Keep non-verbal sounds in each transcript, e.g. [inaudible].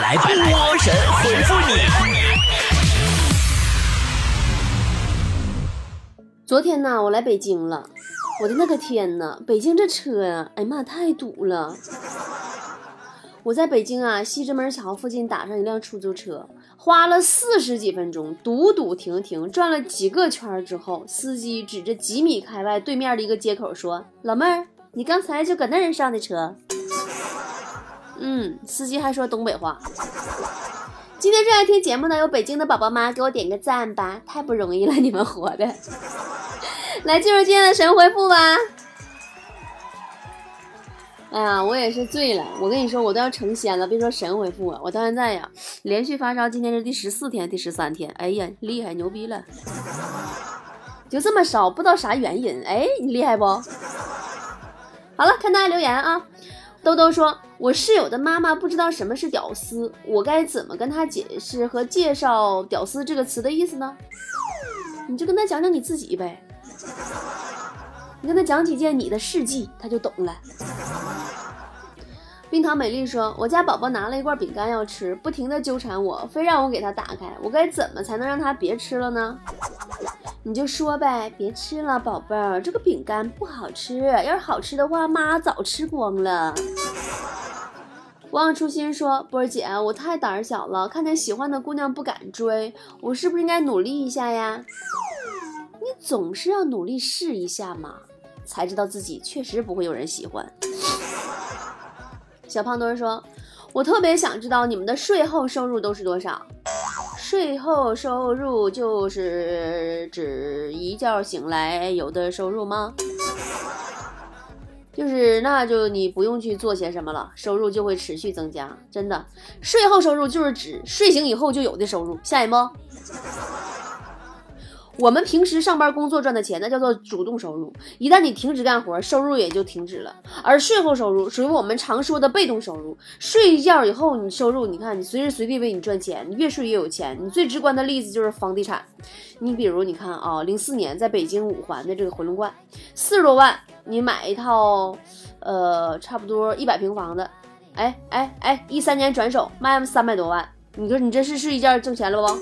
来波神回复你。昨天呢，我来北京了，我的那个天呐，北京这车呀，哎呀妈，太堵了。我在北京啊，西直门桥附近打上一辆出租车，花了四十几分钟，堵堵停停，转了几个圈之后，司机指着几米开外对面的一个街口说：“老妹儿，你刚才就搁那儿上的车？”嗯，司机还说东北话。今天正在听节目的有北京的宝宝吗？给我点个赞吧，太不容易了，你们活的。来进入今天的神回复吧。哎呀，我也是醉了。我跟你说，我都要成仙了，别说神回复啊，我到现在呀，连续发烧，今天是第十四天、第十三天。哎呀，厉害，牛逼了！就这么烧，不知道啥原因。哎，你厉害不？好了，看大家留言啊。兜兜说，我室友的妈妈不知道什么是屌丝，我该怎么跟她解释和介绍“屌丝”这个词的意思呢？你就跟他讲讲你自己呗。你跟他讲几件你的事迹，他就懂了。冰糖美丽说：“我家宝宝拿了一罐饼干要吃，不停的纠缠我，非让我给他打开。我该怎么才能让他别吃了呢？你就说呗，别吃了，宝贝儿，这个饼干不好吃。要是好吃的话，妈早吃光了。”不忘初心说：“波儿姐，我太胆小了，看见喜欢的姑娘不敢追，我是不是应该努力一下呀？你总是要努力试一下嘛。”才知道自己确实不会有人喜欢。小胖墩说：“我特别想知道你们的税后收入都是多少？税后收入就是指一觉醒来有的收入吗？就是那就你不用去做些什么了，收入就会持续增加。真的，税后收入就是指睡醒以后就有的收入。下一幕。”我们平时上班工作赚的钱，那叫做主动收入。一旦你停止干活，收入也就停止了。而税后收入属于我们常说的被动收入。睡一觉以后，你收入，你看你随时随地为你赚钱，你越睡越有钱。你最直观的例子就是房地产。你比如，你看啊，零四年在北京五环的这个回龙观，四十多万，你买一套，呃，差不多一百平房的，哎哎哎，一三年转手卖三百多万，你说你这是是一件挣钱了不？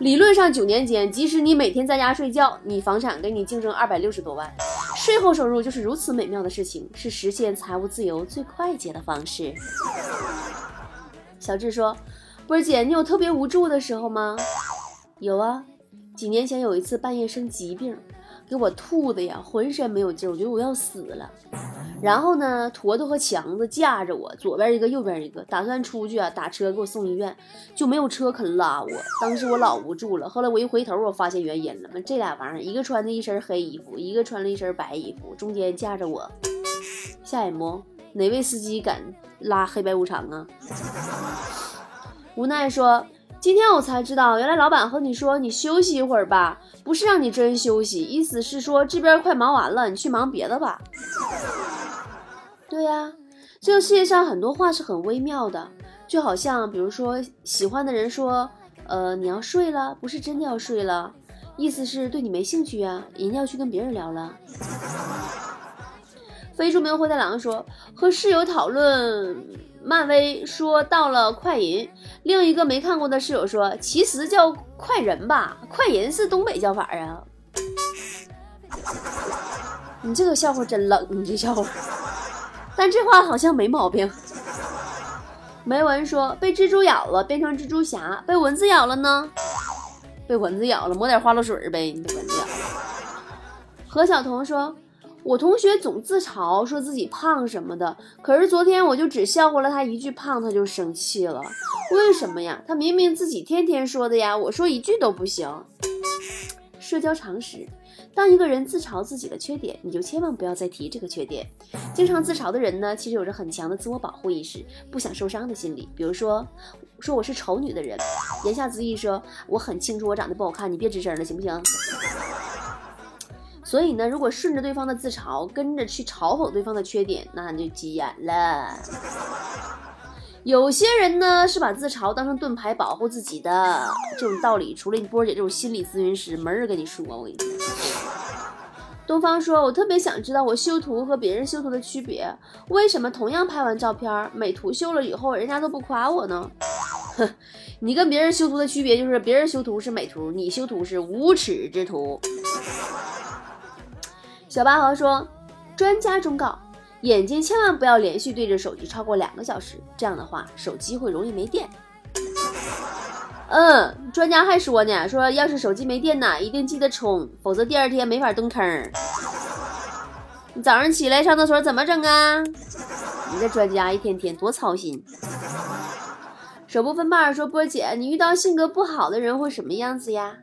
理论上九年间，即使你每天在家睡觉，你房产给你净挣二百六十多万，税后收入就是如此美妙的事情，是实现财务自由最快捷的方式。小智说：“波儿姐，你有特别无助的时候吗？”有啊，几年前有一次半夜生疾病。给我吐的呀，浑身没有劲儿，我觉得我要死了。然后呢，坨坨和强子架着我，左边一个，右边一个，打算出去啊，打车给我送医院，就没有车肯拉我。当时我老无助了。后来我一回头，我发现原因了嘛，这俩玩意儿，一个穿的一身黑衣服，一个穿了一身白衣服，中间架着我。下一幕，哪位司机敢拉黑白无常啊？无奈说。今天我才知道，原来老板和你说你休息一会儿吧，不是让你真休息，意思是说这边快忙完了，你去忙别的吧。对呀，这个世界上很多话是很微妙的，就好像比如说喜欢的人说，呃，你要睡了，不是真的要睡了，意思是对你没兴趣啊，人家要去跟别人聊了。非著名灰太狼说和室友讨论。漫威说到了快银，另一个没看过的室友说，其实叫快人吧，快银是东北叫法啊。[laughs] 你这个笑话真冷，你这笑话，但这话好像没毛病。梅文说被蜘蛛咬了变成蜘蛛侠，被蚊子咬了呢？被蚊子咬了抹点花露水呗，你被蚊子咬了。何小彤说。我同学总自嘲说自己胖什么的，可是昨天我就只笑话了他一句胖，他就生气了。为什么呀？他明明自己天天说的呀。我说一句都不行。社交常识：当一个人自嘲自己的缺点，你就千万不要再提这个缺点。经常自嘲的人呢，其实有着很强的自我保护意识，不想受伤的心理。比如说，说我是丑女的人，言下之意说我很清楚我长得不好看，你别吱声了，行不行？所以呢，如果顺着对方的自嘲，跟着去嘲讽对方的缺点，那你就急眼了。有些人呢是把自嘲当成盾牌保护自己的，这种道理除了你波姐这种心理咨询师，没人跟你说。我跟你说，东方说：“我特别想知道我修图和别人修图的区别，为什么同样拍完照片，美图秀了以后，人家都不夸我呢？”哼，你跟别人修图的区别就是，别人修图是美图，你修图是无耻之徒。小八和说：“专家忠告，眼睛千万不要连续对着手机超过两个小时，这样的话手机会容易没电。”嗯，专家还说呢，说要是手机没电呢，一定记得充，否则第二天没法蹲坑。你早上起来上厕所怎么整啊？你这专家一天天多操心。手不分瓣说波姐，你遇到性格不好的人会什么样子呀？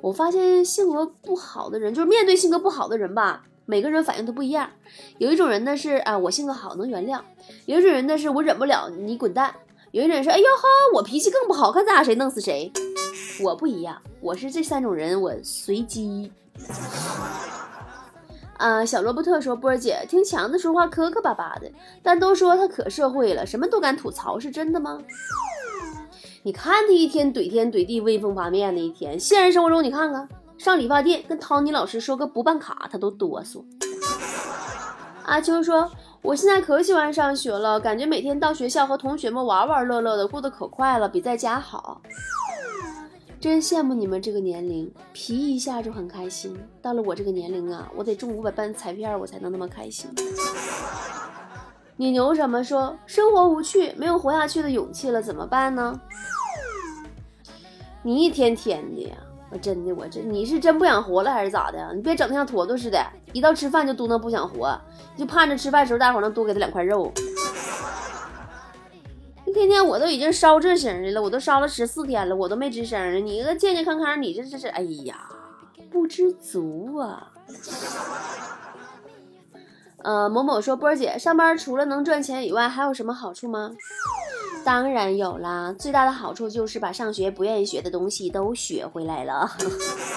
我发现性格不好的人，就是面对性格不好的人吧，每个人反应都不一样。有一种人呢是啊，我性格好能原谅；有一种人呢是我忍不了，你滚蛋。有一种人说：“哎呦呵，我脾气更不好，看咱俩谁弄死谁。”我不一样，我是这三种人，我随机。啊，小罗伯特说：“波儿姐，听强子说话磕磕巴巴的，但都说他可社会了，什么都敢吐槽，是真的吗？”你看他一天怼天怼地，威风八面的一天，现实生活中你看看，上理发店跟汤尼老师说个不办卡，他都哆嗦。阿秋说。我现在可喜欢上学了，感觉每天到学校和同学们玩玩乐乐的，过得可快了，比在家好。真羡慕你们这个年龄，皮一下就很开心。到了我这个年龄啊，我得中五百万彩票，我才能那么开心。你牛什么？说生活无趣，没有活下去的勇气了，怎么办呢？你一天天的呀。我真的，我这你是真不想活了还是咋的？你别整的像坨坨似的，一到吃饭就嘟囔不想活，就盼着吃饭时候大伙能多给他两块肉。一天天我都已经烧这声的了，我都烧了十四天了，我都没吱声呢。你个健健康康，你这这是，哎呀，不知足啊。呃，某某说波儿姐上班除了能赚钱以外，还有什么好处吗？当然有啦，最大的好处就是把上学不愿意学的东西都学回来了。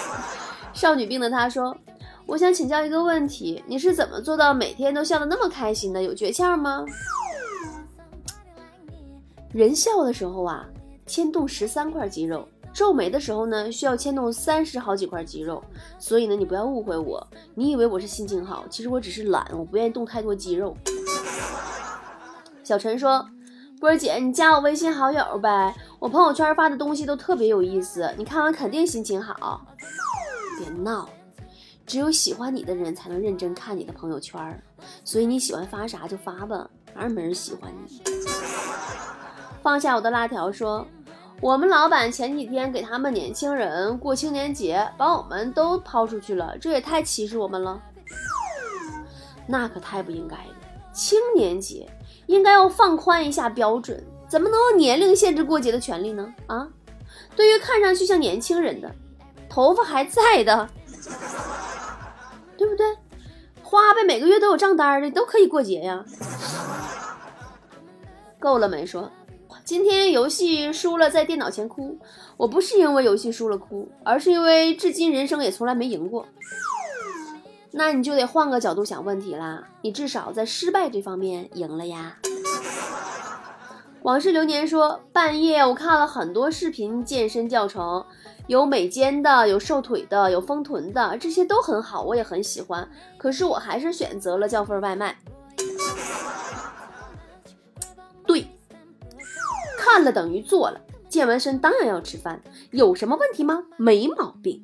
[laughs] 少女病的她说：“我想请教一个问题，你是怎么做到每天都笑得那么开心的？有诀窍吗？”人笑的时候啊，牵动十三块肌肉；皱眉的时候呢，需要牵动三十好几块肌肉。所以呢，你不要误会我，你以为我是心情好，其实我只是懒，我不愿意动太多肌肉。小陈说。波儿姐，你加我微信好友呗，我朋友圈发的东西都特别有意思，你看完肯定心情好。别闹，只有喜欢你的人才能认真看你的朋友圈，所以你喜欢发啥就发吧，反正没人喜欢你。放下我的辣条说，我们老板前几天给他们年轻人过青年节，把我们都抛出去了，这也太歧视我们了。那可太不应该了，青年节。应该要放宽一下标准，怎么能用年龄限制过节的权利呢？啊，对于看上去像年轻人的，头发还在的，对不对？花呗每个月都有账单的，都可以过节呀。够了没？说今天游戏输了，在电脑前哭。我不是因为游戏输了哭，而是因为至今人生也从来没赢过。那你就得换个角度想问题啦，你至少在失败这方面赢了呀。往事流年说，半夜我看了很多视频健身教程，有美肩的，有瘦腿的，有丰臀的，这些都很好，我也很喜欢。可是我还是选择了叫份外卖。看了等于做了，健完身当然要吃饭，有什么问题吗？没毛病。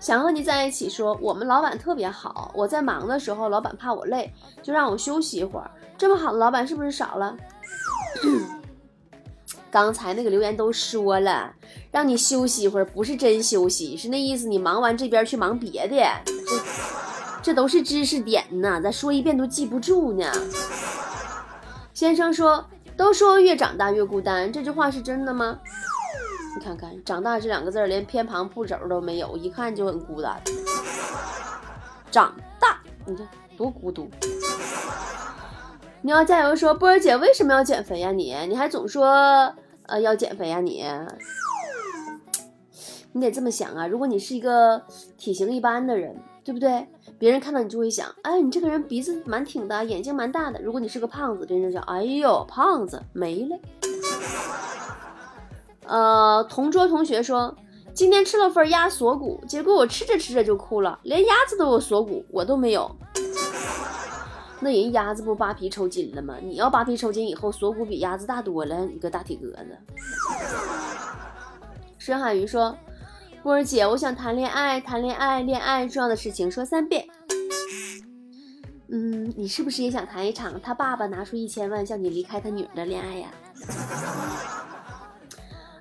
想和你在一起，说我们老板特别好。我在忙的时候，老板怕我累，就让我休息一会儿。这么好的老板是不是少了？[clears throat] 刚才那个留言都说了，让你休息一会儿，不是真休息，是那意思。你忙完这边去忙别的，这这都是知识点呢，咱说一遍都记不住呢。先生说，都说越长大越孤单，这句话是真的吗？你看看“长大”这两个字连偏旁部首都没有，一看就很孤单。长大，你看多孤独。你要加油，说波儿姐为什么要减肥呀？你你还总说呃要减肥呀？你你得这么想啊！如果你是一个体型一般的人，对不对？别人看到你就会想，哎，你这个人鼻子蛮挺的，眼睛蛮大的。如果你是个胖子，别人就想，哎呦，胖子没了。[laughs] 呃，同桌同学说，今天吃了份鸭锁骨，结果我吃着吃着就哭了，连鸭子都有锁骨，我都没有。那人鸭子不扒皮抽筋了吗？你要扒皮抽筋以后，锁骨比鸭子大多了，一个大铁疙瘩。[laughs] 沈海鱼说：“波儿姐，我想谈恋爱，谈恋爱，恋爱重要的事情说三遍。”嗯，你是不是也想谈一场他爸爸拿出一千万叫你离开他女儿的恋爱呀？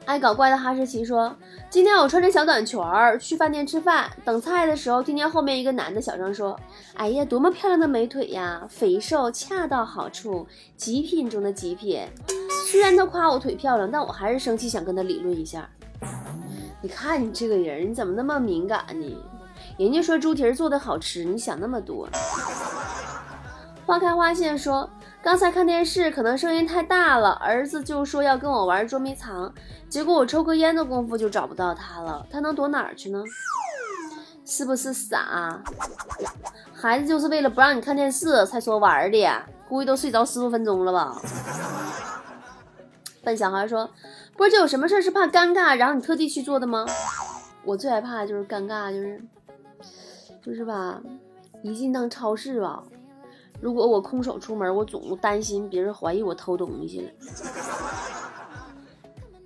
爱搞怪的哈士奇说：“今天我穿着小短裙儿去饭店吃饭，等菜的时候，听见后面一个男的小声说：‘哎呀，多么漂亮的美腿呀，肥瘦恰到好处，极品中的极品。’虽然他夸我腿漂亮，但我还是生气，想跟他理论一下。你看你这个人，你怎么那么敏感呢？人家说猪蹄儿做的好吃，你想那么多。”花开花谢说。刚才看电视，可能声音太大了，儿子就说要跟我玩捉迷藏，结果我抽根烟的功夫就找不到他了，他能躲哪儿去呢？是不是傻？孩子就是为了不让你看电视才说玩的，估计都睡着十多分钟了吧？笨小孩说：“波姐有什么事是怕尴尬，然后你特地去做的吗？”我最害怕就是尴尬，就是就是吧，一进趟超市吧。如果我空手出门，我总担心别人怀疑我偷东西了。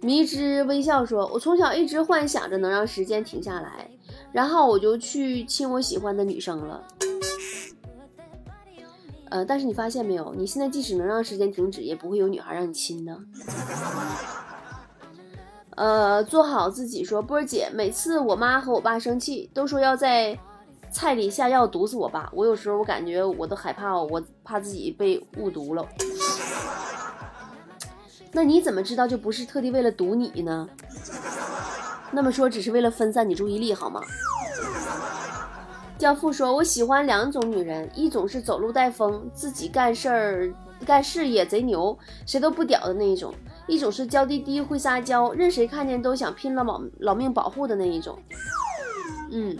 迷之微笑说：“我从小一直幻想着能让时间停下来，然后我就去亲我喜欢的女生了。呃，但是你发现没有？你现在即使能让时间停止，也不会有女孩让你亲的。呃，做好自己说，波儿姐，每次我妈和我爸生气，都说要在。”菜里下药毒死我爸，我有时候我感觉我都害怕，我怕自己被误毒了。那你怎么知道就不是特地为了毒你呢？那么说只是为了分散你注意力好吗？教父说，我喜欢两种女人，一种是走路带风，自己干事儿干事业贼牛，谁都不屌的那一种；一种是娇滴滴会撒娇，任谁看见都想拼了老老命保护的那一种。嗯。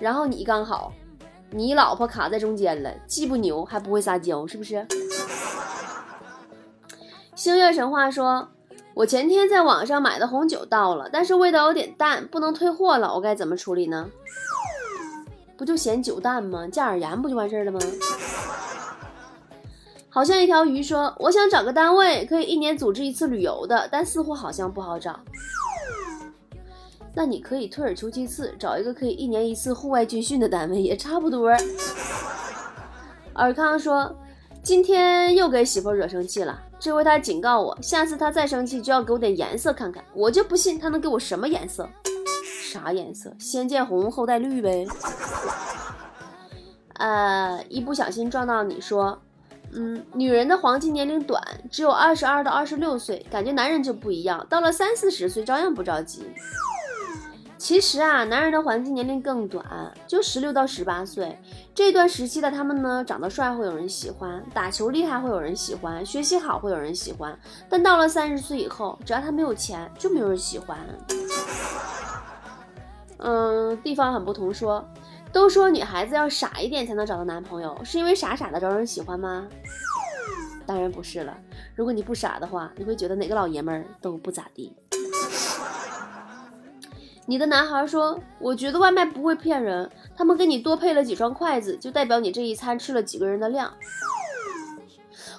然后你刚好，你老婆卡在中间了，既不牛还不会撒娇，是不是？星月神话说，我前天在网上买的红酒到了，但是味道有点淡，不能退货了，我该怎么处理呢？不就嫌酒淡吗？加点盐不就完事儿了吗？好像一条鱼说，我想找个单位可以一年组织一次旅游的，但似乎好像不好找。那你可以退而求其次，找一个可以一年一次户外军训的单位，也差不多。尔康说，今天又给媳妇惹生气了，这回他警告我，下次他再生气就要给我点颜色看看。我就不信他能给我什么颜色？啥颜色？先见红后带绿呗。呃，一不小心撞到你说，嗯，女人的黄金年龄短，只有二十二到二十六岁，感觉男人就不一样，到了三四十岁照样不着急。其实啊，男人的黄金年龄更短，就十六到十八岁这段时期的他们呢，长得帅会有人喜欢，打球厉害会有人喜欢，学习好会有人喜欢。但到了三十岁以后，只要他没有钱，就没有人喜欢。嗯，地方很不同，说都说女孩子要傻一点才能找到男朋友，是因为傻傻的招人喜欢吗？当然不是了。如果你不傻的话，你会觉得哪个老爷们儿都不咋地。你的男孩说：“我觉得外卖不会骗人，他们给你多配了几双筷子，就代表你这一餐吃了几个人的量。”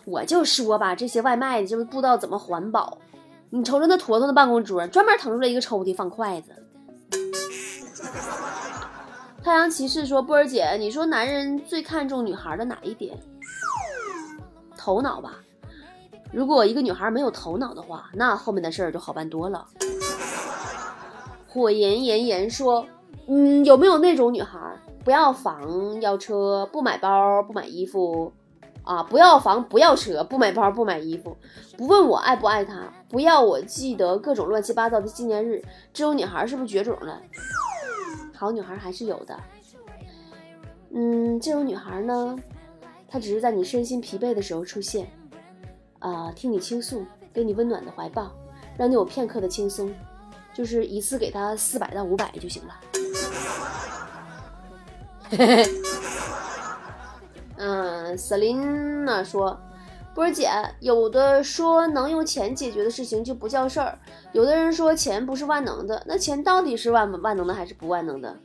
我就说吧，这些外卖的就不知道怎么环保。你瞅瞅那坨坨的办公桌，专门腾出来一个抽屉放筷子。太阳骑士说：“波儿姐，你说男人最看重女孩的哪一点？头脑吧。如果一个女孩没有头脑的话，那后面的事儿就好办多了。”火炎炎炎说：“嗯，有没有那种女孩，不要房要车，不买包不买衣服，啊，不要房不要车，不买包不买衣服，不问我爱不爱他，不要我记得各种乱七八糟的纪念日，这种女孩是不是绝种了？好女孩还是有的。嗯，这种女孩呢，她只是在你身心疲惫的时候出现，啊，听你倾诉，给你温暖的怀抱，让你有片刻的轻松。”就是一次给她四百到五百就行了。嘿 [laughs] 嘿嗯，瑟琳娜说：“波姐，有的说能用钱解决的事情就不叫事儿，有的人说钱不是万能的，那钱到底是万万能的还是不万能的？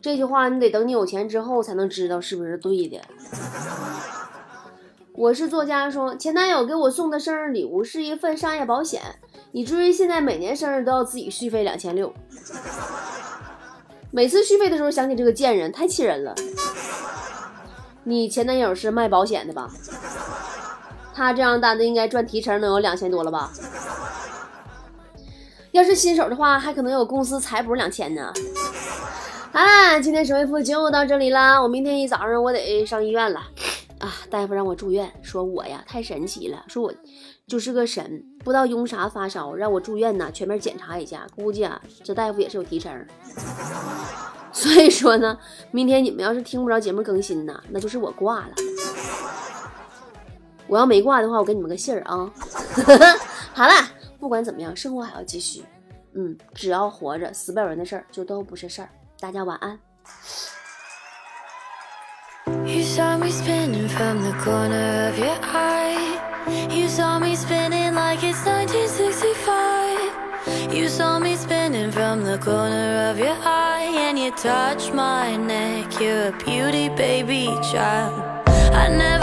这句话你得等你有钱之后才能知道是不是对的。我是作家说，前男友给我送的生日礼物是一份商业保险，以至于现在每年生日都要自己续费两千六。每次续费的时候想起这个贱人，太气人了。你前男友是卖保险的吧？他这样单子应该赚提成能有两千多了吧？要是新手的话，还可能有公司财补两千呢。好啦，今天神回复就到这里啦，我明天一早上我得上医院了啊！大夫让我住院，说我呀太神奇了，说我就是个神，不知道用啥发烧，让我住院呢，全面检查一下，估计啊这大夫也是有提成。所以说呢，明天你们要是听不着节目更新呢，那就是我挂了。我要没挂的话，我给你们个信儿啊。好了，不管怎么样，生活还要继续。嗯，只要活着，死不了人的事儿就都不是事儿。大家晚安。You saw me spinning like it's 1965. You saw me spinning from the corner of your eye And you touched my neck You're a beauty, baby child I never